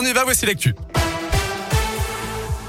on y va, voici l'actu.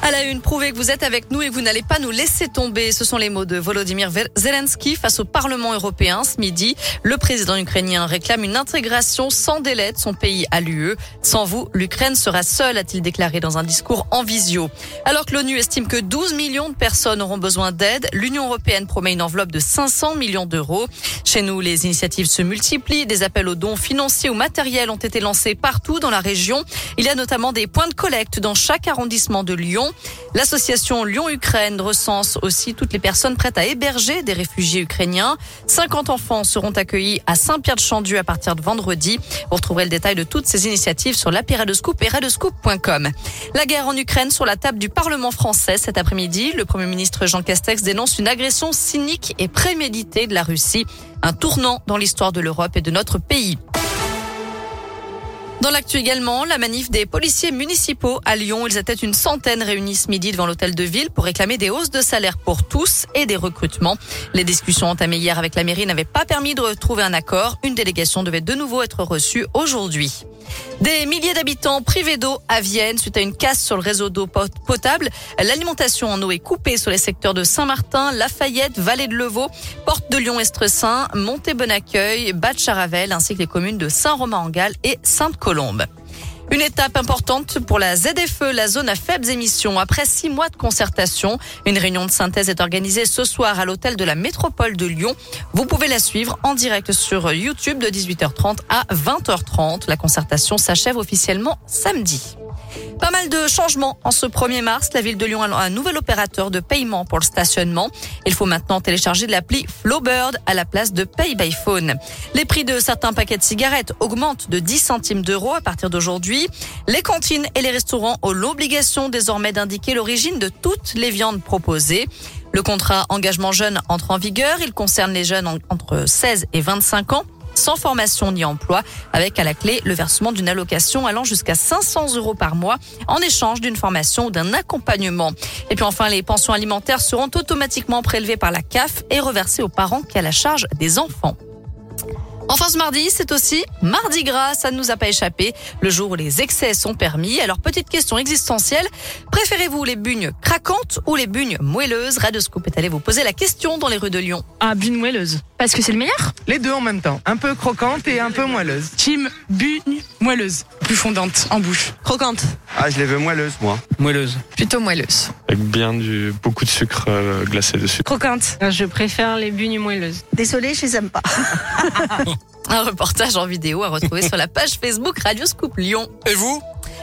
À la une, prouvez que vous êtes avec nous et que vous n'allez pas nous laisser tomber. Ce sont les mots de Volodymyr Zelensky face au Parlement européen ce midi. Le président ukrainien réclame une intégration sans délai de son pays à l'UE. Sans vous, l'Ukraine sera seule, a-t-il déclaré dans un discours en visio. Alors que l'ONU estime que 12 millions de personnes auront besoin d'aide, l'Union européenne promet une enveloppe de 500 millions d'euros. Chez nous, les initiatives se multiplient. Des appels aux dons financiers ou matériels ont été lancés partout dans la région. Il y a notamment des points de collecte dans chaque arrondissement de Lyon. L'association Lyon-Ukraine recense aussi toutes les personnes prêtes à héberger des réfugiés ukrainiens. 50 enfants seront accueillis à Saint-Pierre-de-Chandieu à partir de vendredi. Vous retrouverez le détail de toutes ces initiatives sur l'appli Radescoop et radescoop.com. La guerre en Ukraine sur la table du Parlement français cet après-midi. Le Premier ministre Jean Castex dénonce une agression cynique et préméditée de la Russie. Un tournant dans l'histoire de l'Europe et de notre pays. Dans l'actu également, la manif des policiers municipaux à Lyon. Ils étaient une centaine réunis ce midi devant l'hôtel de ville pour réclamer des hausses de salaire pour tous et des recrutements. Les discussions entamées hier avec la mairie n'avaient pas permis de retrouver un accord. Une délégation devait de nouveau être reçue aujourd'hui. Des milliers d'habitants privés d'eau à Vienne suite à une casse sur le réseau d'eau potable. L'alimentation en eau est coupée sur les secteurs de Saint-Martin, Lafayette, Vallée de Levaux, Porte de Lyon-Estressin, Monté-Bon-Accueil, Bad-Charavel ainsi que les communes de Saint-Romain-en-Galles et Sainte-Colombe. Une étape importante pour la ZFE, la zone à faibles émissions. Après six mois de concertation, une réunion de synthèse est organisée ce soir à l'hôtel de la métropole de Lyon. Vous pouvez la suivre en direct sur YouTube de 18h30 à 20h30. La concertation s'achève officiellement samedi. Pas mal de changements en ce 1er mars. La ville de Lyon a un nouvel opérateur de paiement pour le stationnement. Il faut maintenant télécharger l'appli Flowbird à la place de Pay by Phone. Les prix de certains paquets de cigarettes augmentent de 10 centimes d'euros à partir d'aujourd'hui. Les cantines et les restaurants ont l'obligation désormais d'indiquer l'origine de toutes les viandes proposées. Le contrat engagement jeune entre en vigueur. Il concerne les jeunes entre 16 et 25 ans sans formation ni emploi, avec à la clé le versement d'une allocation allant jusqu'à 500 euros par mois en échange d'une formation ou d'un accompagnement. Et puis enfin, les pensions alimentaires seront automatiquement prélevées par la CAF et reversées aux parents qui a la charge des enfants. Enfin, ce mardi, c'est aussi mardi gras. Ça ne nous a pas échappé. Le jour où les excès sont permis. Alors, petite question existentielle. Préférez-vous les bugnes craquantes ou les bugnes moelleuses? Radescoop est allé vous poser la question dans les rues de Lyon. Ah, bugne moelleuse. Parce que c'est le meilleur? Les deux en même temps. Un peu croquante et un peu moelleuse. Team bugne moelleuse. Plus fondante en bouche. Croquante. Ah, je les veux moelleuses, moi. Moelleuse. Plutôt moelleuse. Avec bien du, beaucoup de sucre euh, glacé dessus. Croquante. Je préfère les bugnes moelleuses. Désolée, je les aime pas. Un reportage en vidéo à retrouver sur la page Facebook Radio Scoop Lyon. Et vous?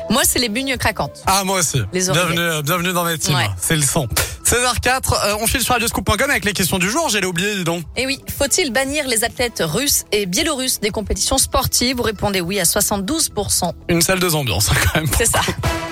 Moi, c'est les bugnes craquantes. Ah, moi aussi. Les bienvenue, euh, bienvenue dans mes teams. Ouais. C'est le son. 16h04, euh, on file sur radioscoop.com avec les questions du jour. J'ai oublié, dis donc. Et oui, faut-il bannir les athlètes russes et biélorusses des compétitions sportives? Vous répondez oui à 72%. Une salle de ambiance, hein, quand même. C'est ça.